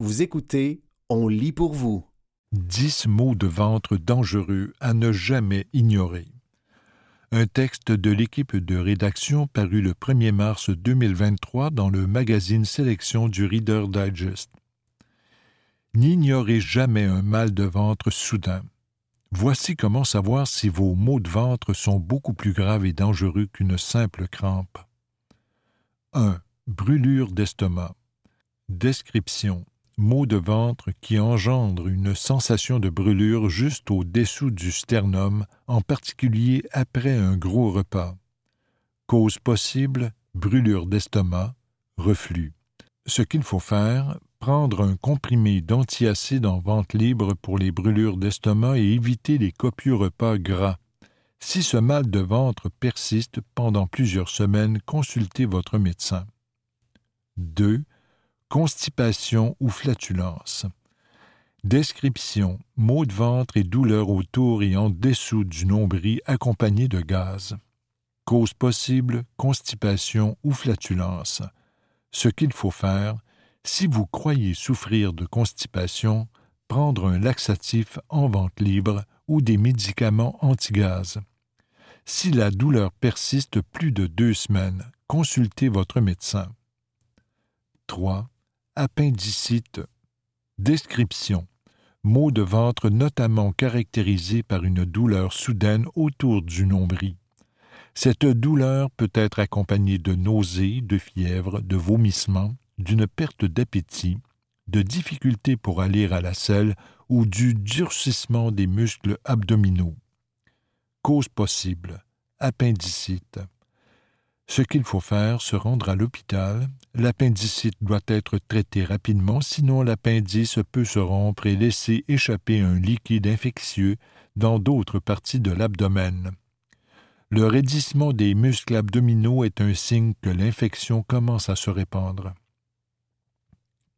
Vous écoutez, on lit pour vous. Dix maux de ventre dangereux à ne jamais ignorer. Un texte de l'équipe de rédaction paru le 1er mars 2023 dans le magazine Sélection du Reader Digest. N'ignorez jamais un mal de ventre soudain. Voici comment savoir si vos maux de ventre sont beaucoup plus graves et dangereux qu'une simple crampe. 1. Brûlure d'estomac. Description. Maux de ventre qui engendre une sensation de brûlure juste au-dessous du sternum, en particulier après un gros repas. Cause possible brûlure d'estomac, reflux. Ce qu'il faut faire, prendre un comprimé d'antiacide en vente libre pour les brûlures d'estomac et éviter les copieux repas gras. Si ce mal de ventre persiste pendant plusieurs semaines, consultez votre médecin. 2. Constipation ou flatulence. Description maux de ventre et douleurs autour et en dessous du nombril accompagnés de gaz. Cause possible constipation ou flatulence. Ce qu'il faut faire si vous croyez souffrir de constipation, prendre un laxatif en vente libre ou des médicaments anti-gaz. Si la douleur persiste plus de deux semaines, consultez votre médecin. 3. Appendicite. Description. Maux de ventre notamment caractérisés par une douleur soudaine autour du nombril. Cette douleur peut être accompagnée de nausées, de fièvre, de vomissements, d'une perte d'appétit, de difficultés pour aller à la selle ou du durcissement des muscles abdominaux. Cause possible appendicite. Ce qu'il faut faire, se rendre à l'hôpital. L'appendicite doit être traité rapidement, sinon l'appendice peut se rompre et laisser échapper un liquide infectieux dans d'autres parties de l'abdomen. Le raidissement des muscles abdominaux est un signe que l'infection commence à se répandre.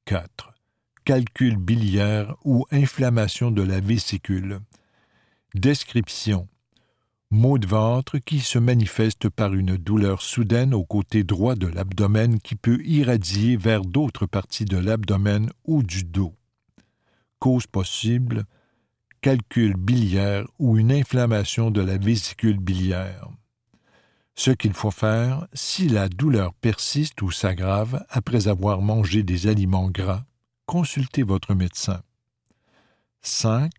4. Calcul biliaire ou inflammation de la vésicule. Description. Maux de ventre qui se manifeste par une douleur soudaine au côté droit de l'abdomen qui peut irradier vers d'autres parties de l'abdomen ou du dos. Cause possible calcul biliaire ou une inflammation de la vésicule biliaire. Ce qu'il faut faire si la douleur persiste ou s'aggrave après avoir mangé des aliments gras, consultez votre médecin. 5.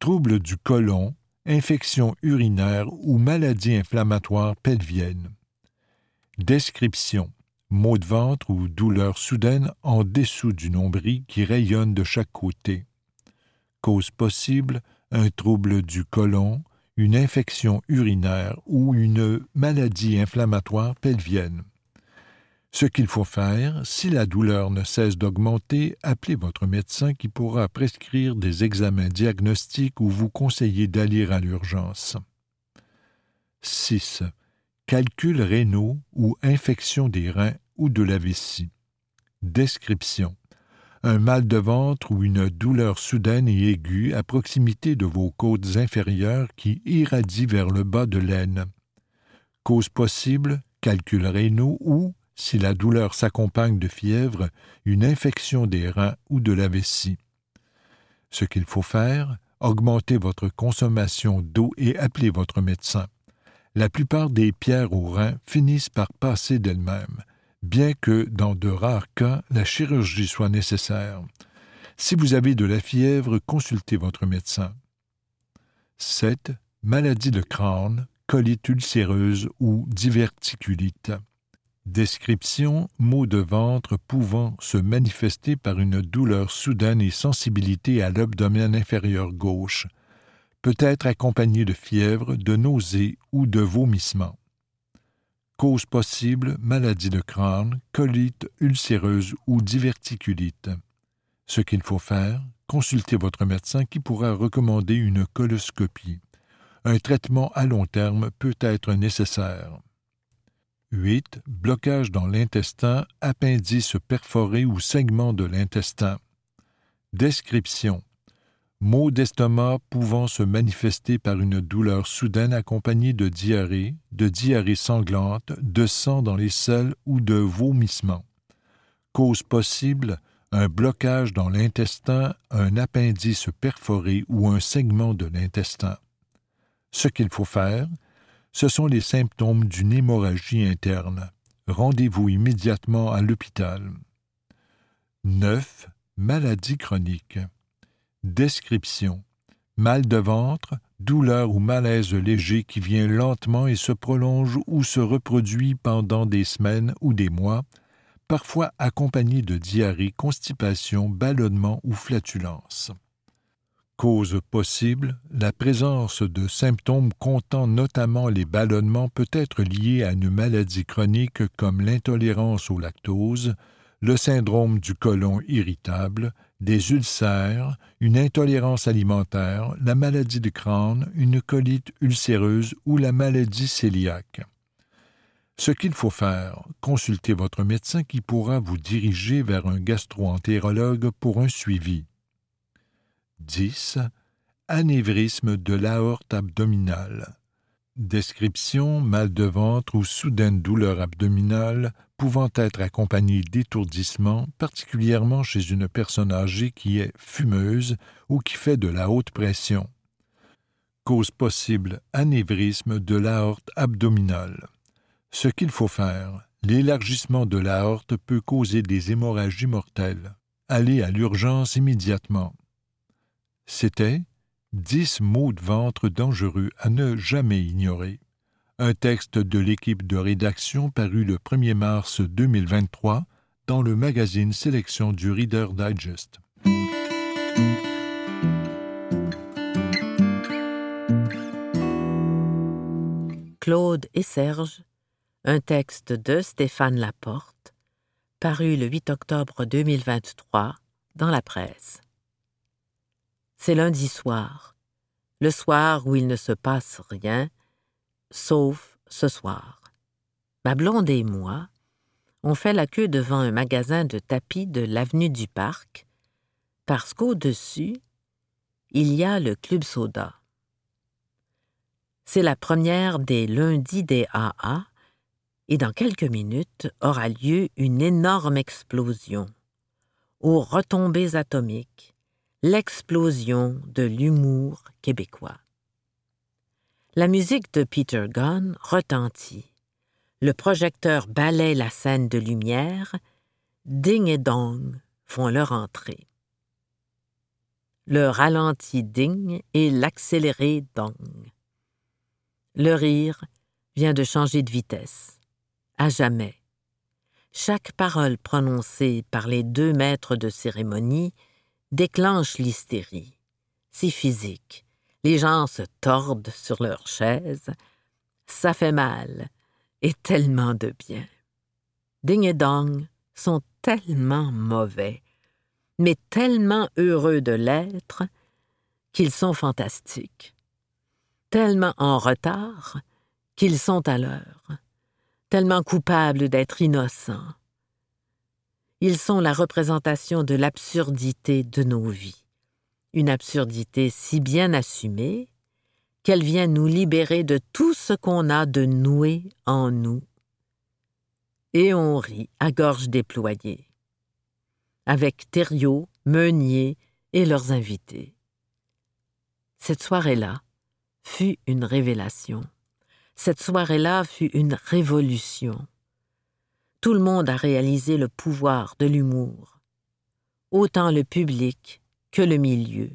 Troubles du côlon, infection urinaire ou maladie inflammatoire pelvienne. Description maux de ventre ou douleur soudaine en dessous du nombril qui rayonne de chaque côté. Cause possible un trouble du côlon, une infection urinaire ou une maladie inflammatoire pelvienne. Ce qu'il faut faire, si la douleur ne cesse d'augmenter, appelez votre médecin qui pourra prescrire des examens diagnostiques ou vous conseiller d'aller à l'urgence. 6. Calculs rénaux ou infection des reins ou de la vessie. Description un mal de ventre ou une douleur soudaine et aiguë à proximité de vos côtes inférieures qui irradie vers le bas de l'aine. Cause possible, calcul rénaux ou, si la douleur s'accompagne de fièvre, une infection des reins ou de la vessie. Ce qu'il faut faire, augmenter votre consommation d'eau et appeler votre médecin. La plupart des pierres aux reins finissent par passer d'elles-mêmes bien que dans de rares cas la chirurgie soit nécessaire. Si vous avez de la fièvre, consultez votre médecin. 7. Maladie de crâne, colite ulcéreuse ou diverticulite. Description maux de ventre pouvant se manifester par une douleur soudaine et sensibilité à l'abdomen inférieur gauche, peut être accompagnée de fièvre, de nausées ou de vomissements. Cause possible maladie de crâne, colite ulcéreuse ou diverticulite. Ce qu'il faut faire, consulter votre médecin qui pourra recommander une coloscopie. Un traitement à long terme peut être nécessaire. 8. Blocage dans l'intestin, appendice perforé ou segment de l'intestin. Description maux d'estomac pouvant se manifester par une douleur soudaine accompagnée de diarrhée, de diarrhée sanglante, de sang dans les selles ou de vomissements. Cause possible un blocage dans l'intestin, un appendice perforé ou un segment de l'intestin. Ce qu'il faut faire, ce sont les symptômes d'une hémorragie interne. Rendez-vous immédiatement à l'hôpital. 9. Maladie chronique. Description. Mal de ventre, douleur ou malaise léger qui vient lentement et se prolonge ou se reproduit pendant des semaines ou des mois, parfois accompagné de diarrhée, constipation, ballonnement ou flatulence. Cause possible, la présence de symptômes comptant notamment les ballonnements peut être liée à une maladie chronique comme l'intolérance au lactose, le syndrome du côlon irritable, des ulcères, une intolérance alimentaire, la maladie de crâne, une colite ulcéreuse ou la maladie cœliaque. Ce qu'il faut faire, consulter votre médecin qui pourra vous diriger vers un gastro-entérologue pour un suivi. 10. Anévrisme de l'aorte abdominale. Description mal de ventre ou soudaine douleur abdominale pouvant être accompagnée d'étourdissement, particulièrement chez une personne âgée qui est fumeuse ou qui fait de la haute pression. Cause possible anévrisme de l'aorte abdominale. Ce qu'il faut faire, l'élargissement de l'aorte peut causer des hémorragies mortelles. Allez à l'urgence immédiatement. C'était Dix maux de ventre dangereux à ne jamais ignorer. Un texte de l'équipe de rédaction paru le 1er mars 2023 dans le magazine Sélection du Reader Digest. Claude et Serge un texte de Stéphane Laporte, paru le 8 octobre 2023 dans la presse. C'est lundi soir, le soir où il ne se passe rien, sauf ce soir. Ma blonde et moi, on fait la queue devant un magasin de tapis de l'avenue du Parc, parce qu'au-dessus, il y a le Club Soda. C'est la première des lundis des AA, et dans quelques minutes aura lieu une énorme explosion. Aux retombées atomiques, l'explosion de l'humour québécois. La musique de Peter Gunn retentit. Le projecteur balaie la scène de lumière. Ding et dong font leur entrée. Le ralenti ding et l'accéléré dong. Le rire vient de changer de vitesse à jamais. Chaque parole prononcée par les deux maîtres de cérémonie déclenche l'hystérie. Si physique. Les gens se tordent sur leurs chaises. Ça fait mal et tellement de bien. Ding et Dong sont tellement mauvais, mais tellement heureux de l'être qu'ils sont fantastiques, tellement en retard qu'ils sont à l'heure tellement coupables d'être innocents. Ils sont la représentation de l'absurdité de nos vies, une absurdité si bien assumée qu'elle vient nous libérer de tout ce qu'on a de noué en nous. Et on rit à gorge déployée, avec Thériault, Meunier et leurs invités. Cette soirée-là fut une révélation. Cette soirée-là fut une révolution. Tout le monde a réalisé le pouvoir de l'humour, autant le public que le milieu.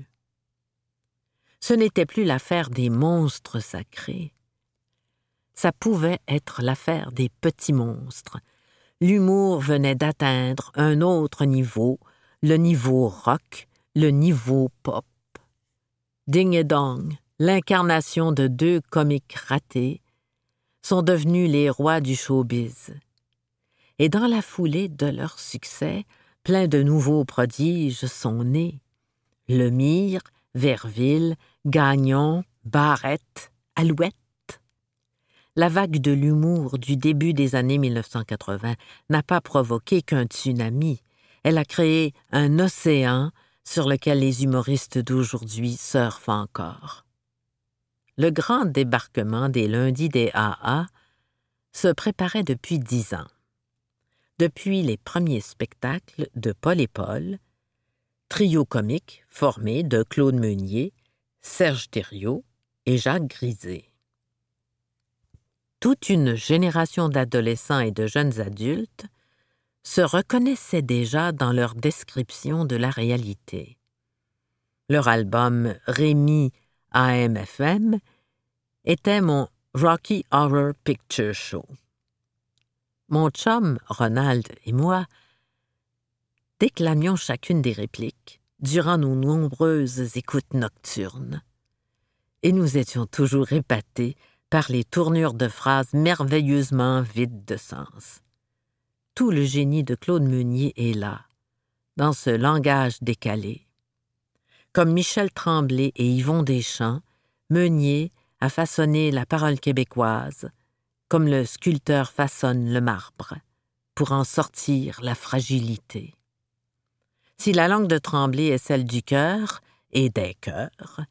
Ce n'était plus l'affaire des monstres sacrés. Ça pouvait être l'affaire des petits monstres. L'humour venait d'atteindre un autre niveau, le niveau rock, le niveau pop. Ding et Dong, l'incarnation de deux comiques ratés, sont devenus les rois du showbiz. Et dans la foulée de leur succès, plein de nouveaux prodiges sont nés. Lemire, Verville, Gagnon, Barrette, Alouette. La vague de l'humour du début des années 1980 n'a pas provoqué qu'un tsunami. Elle a créé un océan sur lequel les humoristes d'aujourd'hui surfent encore le grand débarquement des lundis des AA se préparait depuis dix ans. Depuis les premiers spectacles de Paul et Paul, trio comique formé de Claude Meunier, Serge Thériault et Jacques Grisé. Toute une génération d'adolescents et de jeunes adultes se reconnaissaient déjà dans leur description de la réalité. Leur album Rémi AMFM était mon Rocky Horror Picture Show. Mon chum, Ronald et moi déclamions chacune des répliques durant nos nombreuses écoutes nocturnes. Et nous étions toujours épatés par les tournures de phrases merveilleusement vides de sens. Tout le génie de Claude Meunier est là, dans ce langage décalé. Comme Michel Tremblay et Yvon Deschamps, Meunier a façonné la parole québécoise, comme le sculpteur façonne le marbre, pour en sortir la fragilité. Si la langue de Tremblay est celle du cœur et des cœurs,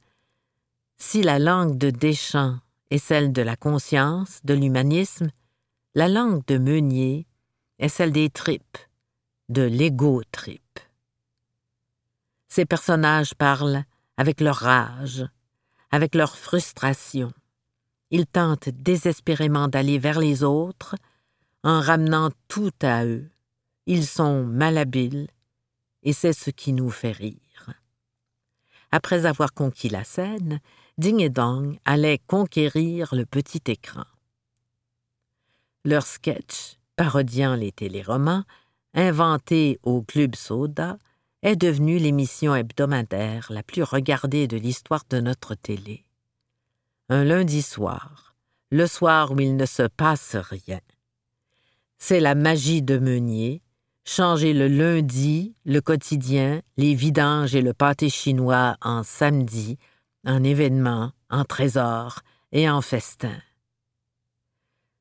si la langue de Deschamps est celle de la conscience, de l'humanisme, la langue de Meunier est celle des tripes, de l'égo-trip. Ces personnages parlent avec leur rage, avec leur frustration. Ils tentent désespérément d'aller vers les autres en ramenant tout à eux. Ils sont malhabiles, et c'est ce qui nous fait rire. Après avoir conquis la scène, Ding et Dong allait conquérir le petit écran. Leur sketch, parodiant les téléromans, inventé au Club Soda, est devenu l'émission hebdomadaire la plus regardée de l'histoire de notre télé. Un lundi soir, le soir où il ne se passe rien. C'est la magie de Meunier, changer le lundi, le quotidien, les vidanges et le pâté chinois en samedi, en événement, en trésor et en festin.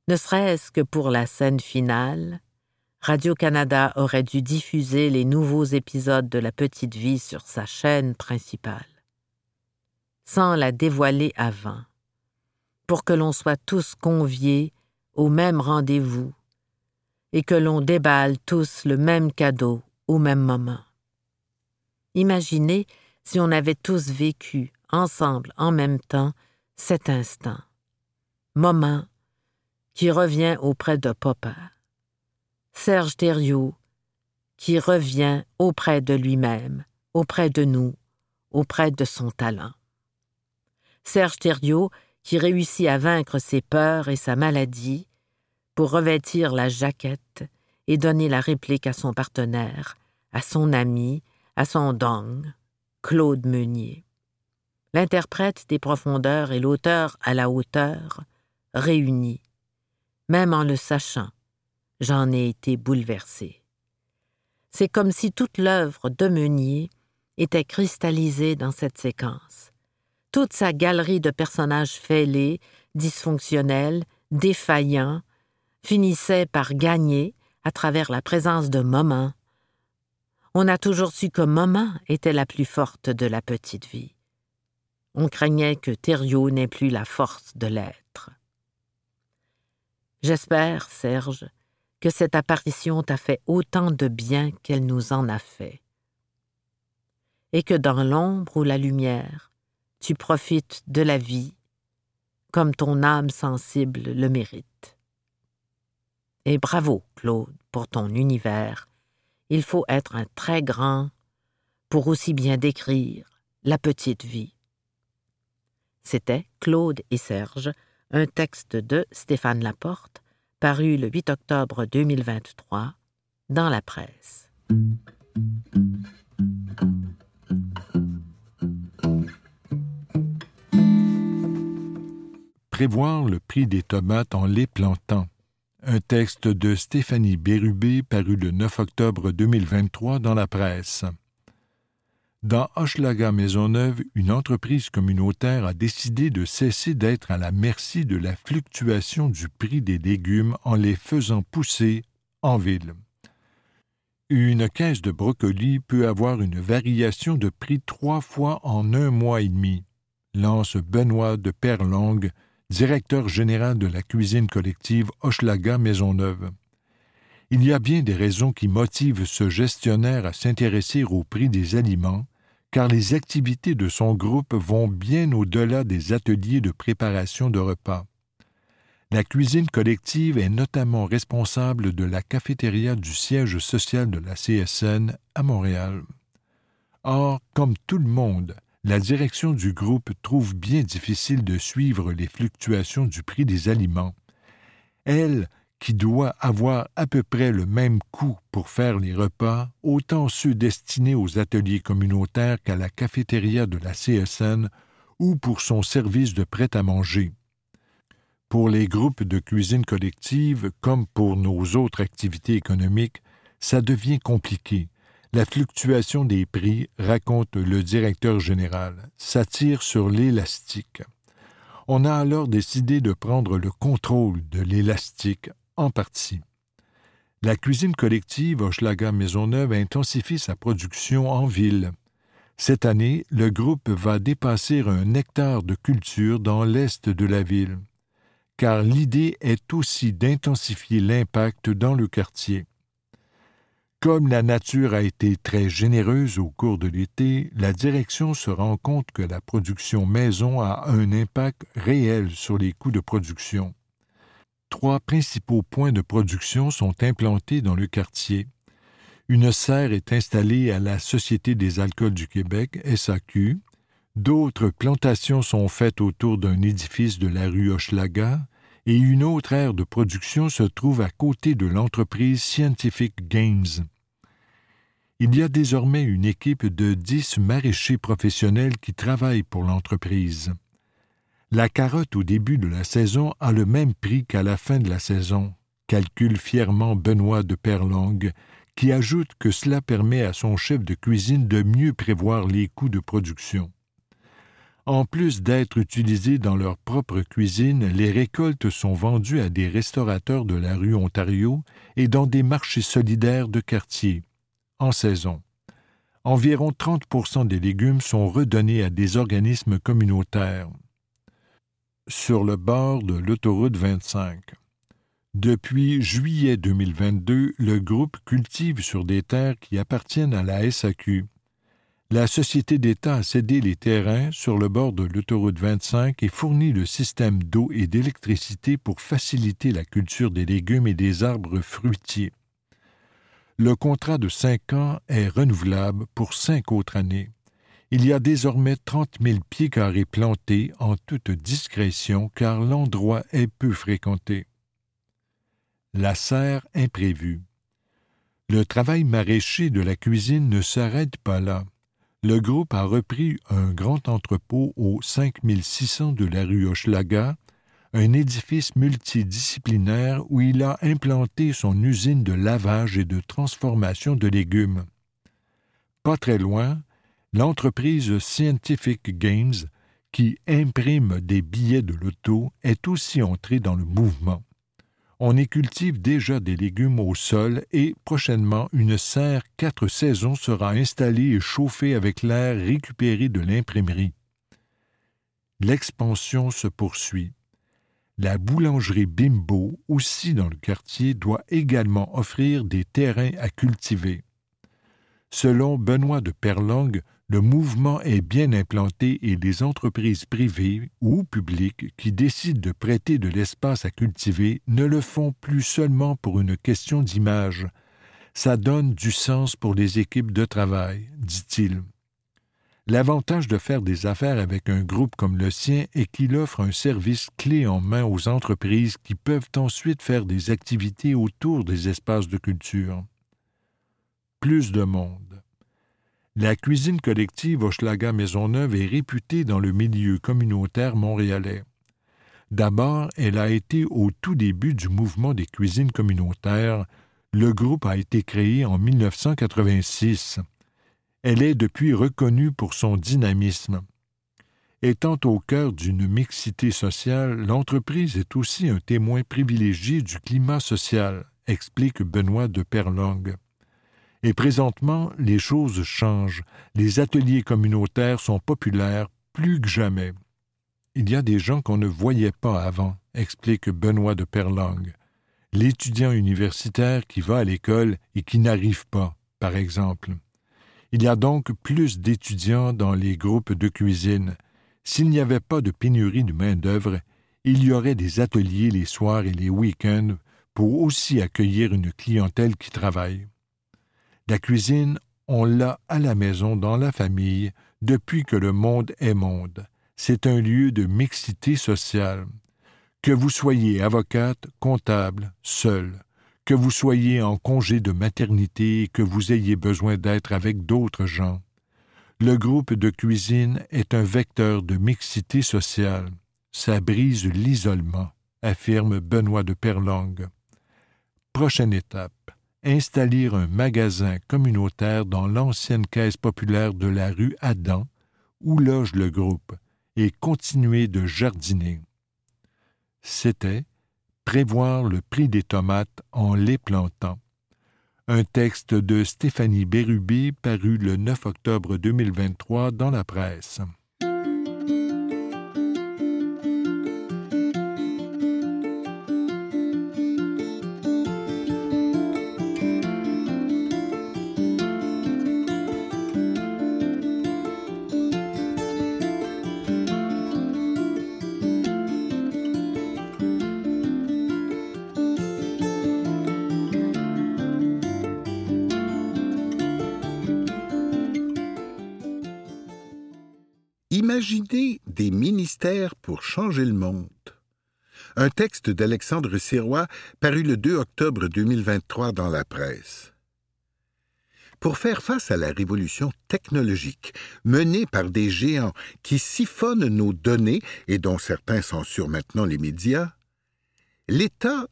Ne serait-ce que pour la scène finale, Radio-Canada aurait dû diffuser les nouveaux épisodes de La Petite Vie sur sa chaîne principale, sans la dévoiler avant, pour que l'on soit tous conviés au même rendez-vous et que l'on déballe tous le même cadeau au même moment. Imaginez si on avait tous vécu ensemble en même temps cet instant, moment qui revient auprès de papa. Serge Thériault, qui revient auprès de lui-même, auprès de nous, auprès de son talent. Serge Thériault, qui réussit à vaincre ses peurs et sa maladie, pour revêtir la jaquette et donner la réplique à son partenaire, à son ami, à son dong, Claude Meunier. L'interprète des profondeurs et l'auteur à la hauteur, réunis. Même en le sachant, j'en ai été bouleversé. C'est comme si toute l'œuvre de Meunier était cristallisée dans cette séquence. Toute sa galerie de personnages fêlés, dysfonctionnels, défaillants, finissait par gagner à travers la présence de Maman. On a toujours su que Maman était la plus forte de la petite vie. On craignait que Thériault n'ait plus la force de l'être. J'espère, Serge, que cette apparition t'a fait autant de bien qu'elle nous en a fait. Et que dans l'ombre ou la lumière, tu profites de la vie comme ton âme sensible le mérite. Et bravo, Claude, pour ton univers. Il faut être un très grand pour aussi bien décrire la petite vie. C'était Claude et Serge, un texte de Stéphane Laporte, paru le 8 octobre 2023 dans la presse. Prévoir le prix des tomates en les plantant un texte de Stéphanie Bérubé paru le 9 octobre 2023 dans la presse. Dans Hochelaga Maisonneuve, une entreprise communautaire a décidé de cesser d'être à la merci de la fluctuation du prix des légumes en les faisant pousser en ville. Une caisse de brocolis peut avoir une variation de prix trois fois en un mois et demi, lance Benoît de Perlongue, directeur général de la cuisine collective Hochelaga Maisonneuve. Il y a bien des raisons qui motivent ce gestionnaire à s'intéresser au prix des aliments, car les activités de son groupe vont bien au-delà des ateliers de préparation de repas. La cuisine collective est notamment responsable de la cafétéria du siège social de la CSN à Montréal. Or, comme tout le monde, la direction du groupe trouve bien difficile de suivre les fluctuations du prix des aliments. Elle, qui doit avoir à peu près le même coût pour faire les repas, autant ceux destinés aux ateliers communautaires qu'à la cafétéria de la CSN ou pour son service de prêt-à-manger. Pour les groupes de cuisine collective, comme pour nos autres activités économiques, ça devient compliqué. La fluctuation des prix, raconte le directeur général, s'attire sur l'élastique. On a alors décidé de prendre le contrôle de l'élastique en partie. La cuisine collective Hochelaga Maisonneuve intensifie sa production en ville. Cette année, le groupe va dépasser un hectare de culture dans l'est de la ville car l'idée est aussi d'intensifier l'impact dans le quartier. Comme la nature a été très généreuse au cours de l'été, la direction se rend compte que la production maison a un impact réel sur les coûts de production. Trois principaux points de production sont implantés dans le quartier. Une serre est installée à la Société des alcools du Québec, SAQ, D'autres plantations sont faites autour d'un édifice de la rue Hochelaga et une autre aire de production se trouve à côté de l'entreprise Scientific Games. Il y a désormais une équipe de dix maraîchers professionnels qui travaillent pour l'entreprise. La carotte au début de la saison a le même prix qu'à la fin de la saison, calcule fièrement Benoît de Perlongue, qui ajoute que cela permet à son chef de cuisine de mieux prévoir les coûts de production. En plus d'être utilisées dans leur propre cuisine, les récoltes sont vendues à des restaurateurs de la rue Ontario et dans des marchés solidaires de quartier, en saison. Environ 30% des légumes sont redonnés à des organismes communautaires. Sur le bord de l'autoroute 25. Depuis juillet 2022, le groupe cultive sur des terres qui appartiennent à la SAQ la Société d'État a cédé les terrains sur le bord de l'autoroute 25 et fournit le système d'eau et d'électricité pour faciliter la culture des légumes et des arbres fruitiers. Le contrat de cinq ans est renouvelable pour cinq autres années. Il y a désormais trente mille pieds carrés plantés en toute discrétion car l'endroit est peu fréquenté. La serre imprévue. Le travail maraîcher de la cuisine ne s'arrête pas là le groupe a repris un grand entrepôt au 5600 de la rue Hochelaga, un édifice multidisciplinaire où il a implanté son usine de lavage et de transformation de légumes. Pas très loin, l'entreprise Scientific Games, qui imprime des billets de loto, est aussi entrée dans le mouvement on y cultive déjà des légumes au sol et prochainement une serre quatre saisons sera installée et chauffée avec l'air récupéré de l'imprimerie. L'expansion se poursuit. La boulangerie Bimbo, aussi dans le quartier, doit également offrir des terrains à cultiver. Selon Benoît de Perlongue, le mouvement est bien implanté et les entreprises privées ou publiques qui décident de prêter de l'espace à cultiver ne le font plus seulement pour une question d'image. Ça donne du sens pour les équipes de travail, dit-il. L'avantage de faire des affaires avec un groupe comme le sien est qu'il offre un service clé en main aux entreprises qui peuvent ensuite faire des activités autour des espaces de culture. Plus de monde la cuisine collective Hochelaga Maisonneuve est réputée dans le milieu communautaire montréalais. D'abord, elle a été au tout début du mouvement des cuisines communautaires. Le groupe a été créé en 1986. Elle est depuis reconnue pour son dynamisme. Étant au cœur d'une mixité sociale, l'entreprise est aussi un témoin privilégié du climat social, explique Benoît de Perlongue. Et présentement, les choses changent. Les ateliers communautaires sont populaires plus que jamais. Il y a des gens qu'on ne voyait pas avant, explique Benoît de Perlangue. l'étudiant universitaire qui va à l'école et qui n'arrive pas, par exemple. Il y a donc plus d'étudiants dans les groupes de cuisine. S'il n'y avait pas de pénurie de main-d'œuvre, il y aurait des ateliers les soirs et les week-ends pour aussi accueillir une clientèle qui travaille. La cuisine, on l'a à la maison, dans la famille, depuis que le monde est monde. C'est un lieu de mixité sociale. Que vous soyez avocate, comptable, seul, que vous soyez en congé de maternité et que vous ayez besoin d'être avec d'autres gens. Le groupe de cuisine est un vecteur de mixité sociale. Ça brise l'isolement, affirme Benoît de Perlongue. Prochaine étape installer un magasin communautaire dans l'ancienne caisse populaire de la rue Adam, où loge le groupe, et continuer de jardiner. C'était prévoir le prix des tomates en les plantant. Un texte de Stéphanie Bérubé paru le 9 octobre 2023 dans la presse. Pour changer le monde. Un texte d'Alexandre Sirois paru le 2 octobre 2023 dans la presse. Pour faire face à la révolution technologique menée par des géants qui siphonnent nos données et dont certains censurent maintenant les médias, l'État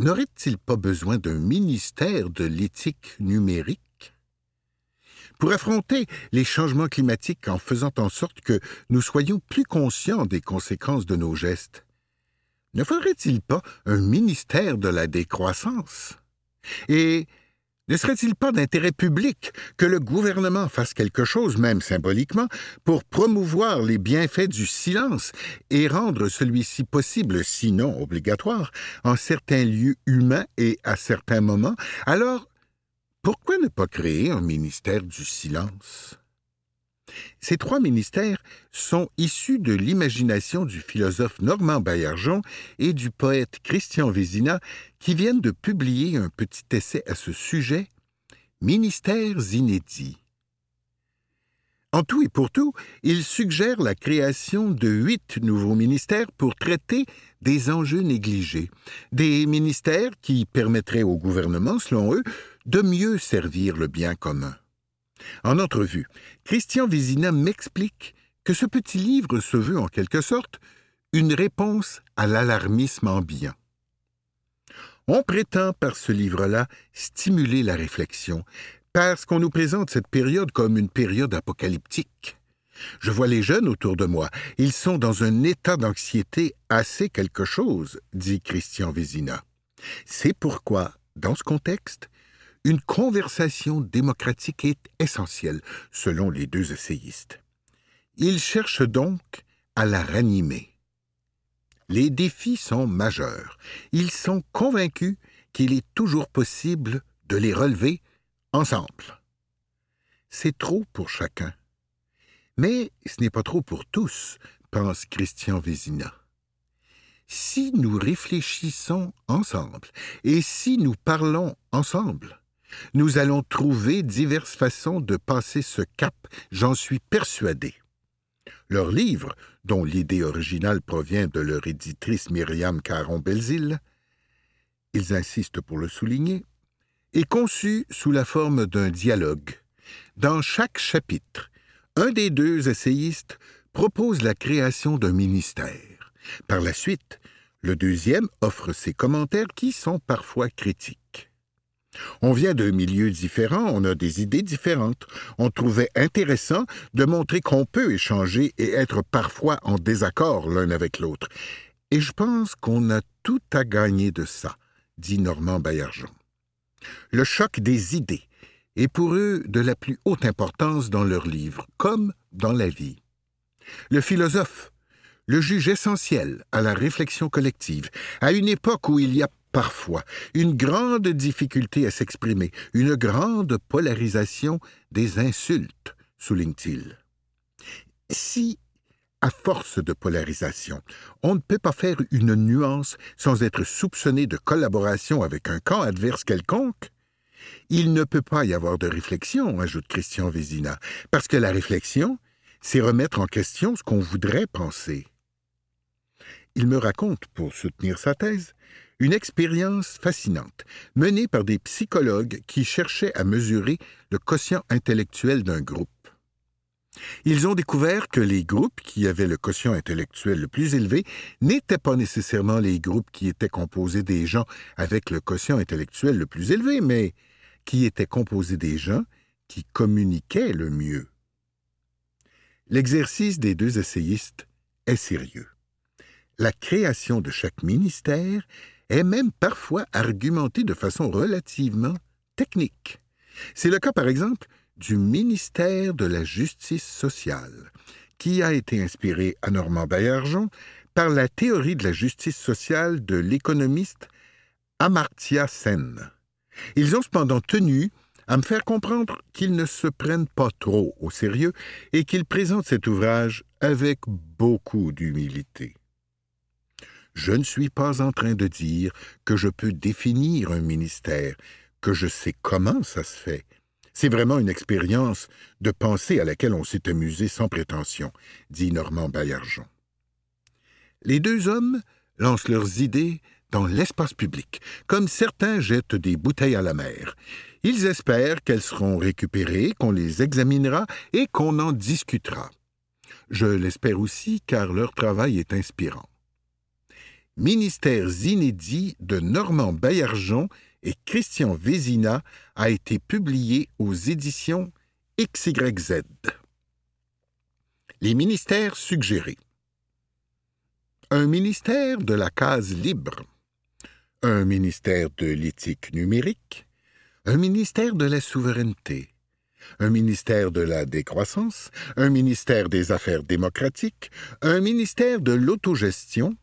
n'aurait-il pas besoin d'un ministère de l'éthique numérique pour affronter les changements climatiques en faisant en sorte que nous soyons plus conscients des conséquences de nos gestes. Ne faudrait-il pas un ministère de la décroissance? Et ne serait-il pas d'intérêt public que le gouvernement fasse quelque chose, même symboliquement, pour promouvoir les bienfaits du silence et rendre celui-ci possible, sinon obligatoire, en certains lieux humains et à certains moments, alors pourquoi ne pas créer un ministère du silence? Ces trois ministères sont issus de l'imagination du philosophe Normand Baillargeon et du poète Christian Vézina qui viennent de publier un petit essai à ce sujet, Ministères inédits. En tout et pour tout, ils suggèrent la création de huit nouveaux ministères pour traiter des enjeux négligés, des ministères qui permettraient au gouvernement, selon eux, de mieux servir le bien commun. En entrevue, Christian Vézina m'explique que ce petit livre se veut en quelque sorte une réponse à l'alarmisme ambiant. On prétend par ce livre-là stimuler la réflexion, parce qu'on nous présente cette période comme une période apocalyptique. Je vois les jeunes autour de moi. Ils sont dans un état d'anxiété assez quelque chose, dit Christian Vézina. C'est pourquoi, dans ce contexte, une conversation démocratique est essentielle, selon les deux essayistes. Ils cherchent donc à la ranimer. Les défis sont majeurs. Ils sont convaincus qu'il est toujours possible de les relever ensemble. C'est trop pour chacun. Mais ce n'est pas trop pour tous, pense Christian Vézina. Si nous réfléchissons ensemble et si nous parlons ensemble, nous allons trouver diverses façons de passer ce cap, j'en suis persuadé. Leur livre, dont l'idée originale provient de leur éditrice Myriam Caron-Belzile, ils insistent pour le souligner, est conçu sous la forme d'un dialogue. Dans chaque chapitre, un des deux essayistes propose la création d'un ministère. Par la suite, le deuxième offre ses commentaires qui sont parfois critiques. On vient de milieux différents, on a des idées différentes. On trouvait intéressant de montrer qu'on peut échanger et être parfois en désaccord l'un avec l'autre. Et je pense qu'on a tout à gagner de ça, dit Normand Baillargeon. Le choc des idées est pour eux de la plus haute importance dans leurs livres, comme dans la vie. Le philosophe, le juge essentiel à la réflexion collective, à une époque où il y a parfois une grande difficulté à s'exprimer, une grande polarisation des insultes, souligne-t-il. Si, à force de polarisation, on ne peut pas faire une nuance sans être soupçonné de collaboration avec un camp adverse quelconque, il ne peut pas y avoir de réflexion, ajoute Christian Vézina, parce que la réflexion, c'est remettre en question ce qu'on voudrait penser. Il me raconte, pour soutenir sa thèse, une expérience fascinante, menée par des psychologues qui cherchaient à mesurer le quotient intellectuel d'un groupe. Ils ont découvert que les groupes qui avaient le quotient intellectuel le plus élevé n'étaient pas nécessairement les groupes qui étaient composés des gens avec le quotient intellectuel le plus élevé, mais qui étaient composés des gens qui communiquaient le mieux. L'exercice des deux essayistes est sérieux. La création de chaque ministère est même parfois argumentée de façon relativement technique. C'est le cas, par exemple, du ministère de la Justice sociale, qui a été inspiré à Normand Baillargeon par la théorie de la justice sociale de l'économiste Amartya Sen. Ils ont cependant tenu à me faire comprendre qu'ils ne se prennent pas trop au sérieux et qu'ils présentent cet ouvrage avec beaucoup d'humilité. Je ne suis pas en train de dire que je peux définir un ministère, que je sais comment ça se fait. C'est vraiment une expérience de pensée à laquelle on s'est amusé sans prétention, dit Normand Baillargeon. Les deux hommes lancent leurs idées dans l'espace public, comme certains jettent des bouteilles à la mer. Ils espèrent qu'elles seront récupérées, qu'on les examinera et qu'on en discutera. Je l'espère aussi car leur travail est inspirant. Ministères inédits de Normand Baillargeon et Christian Vézina a été publié aux éditions XYZ. Les ministères suggérés. Un ministère de la case libre. Un ministère de l'éthique numérique. Un ministère de la souveraineté. Un ministère de la décroissance. Un ministère des affaires démocratiques. Un ministère de l'autogestion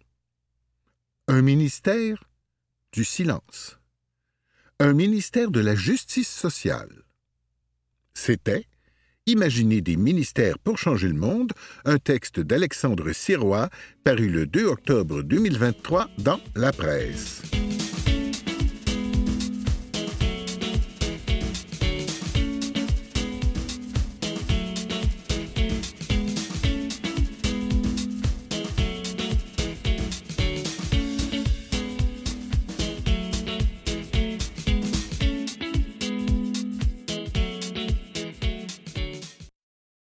un ministère du silence, un ministère de la justice sociale. C'était Imaginer des ministères pour changer le monde, un texte d'Alexandre Sirois paru le 2 octobre 2023 dans La Presse.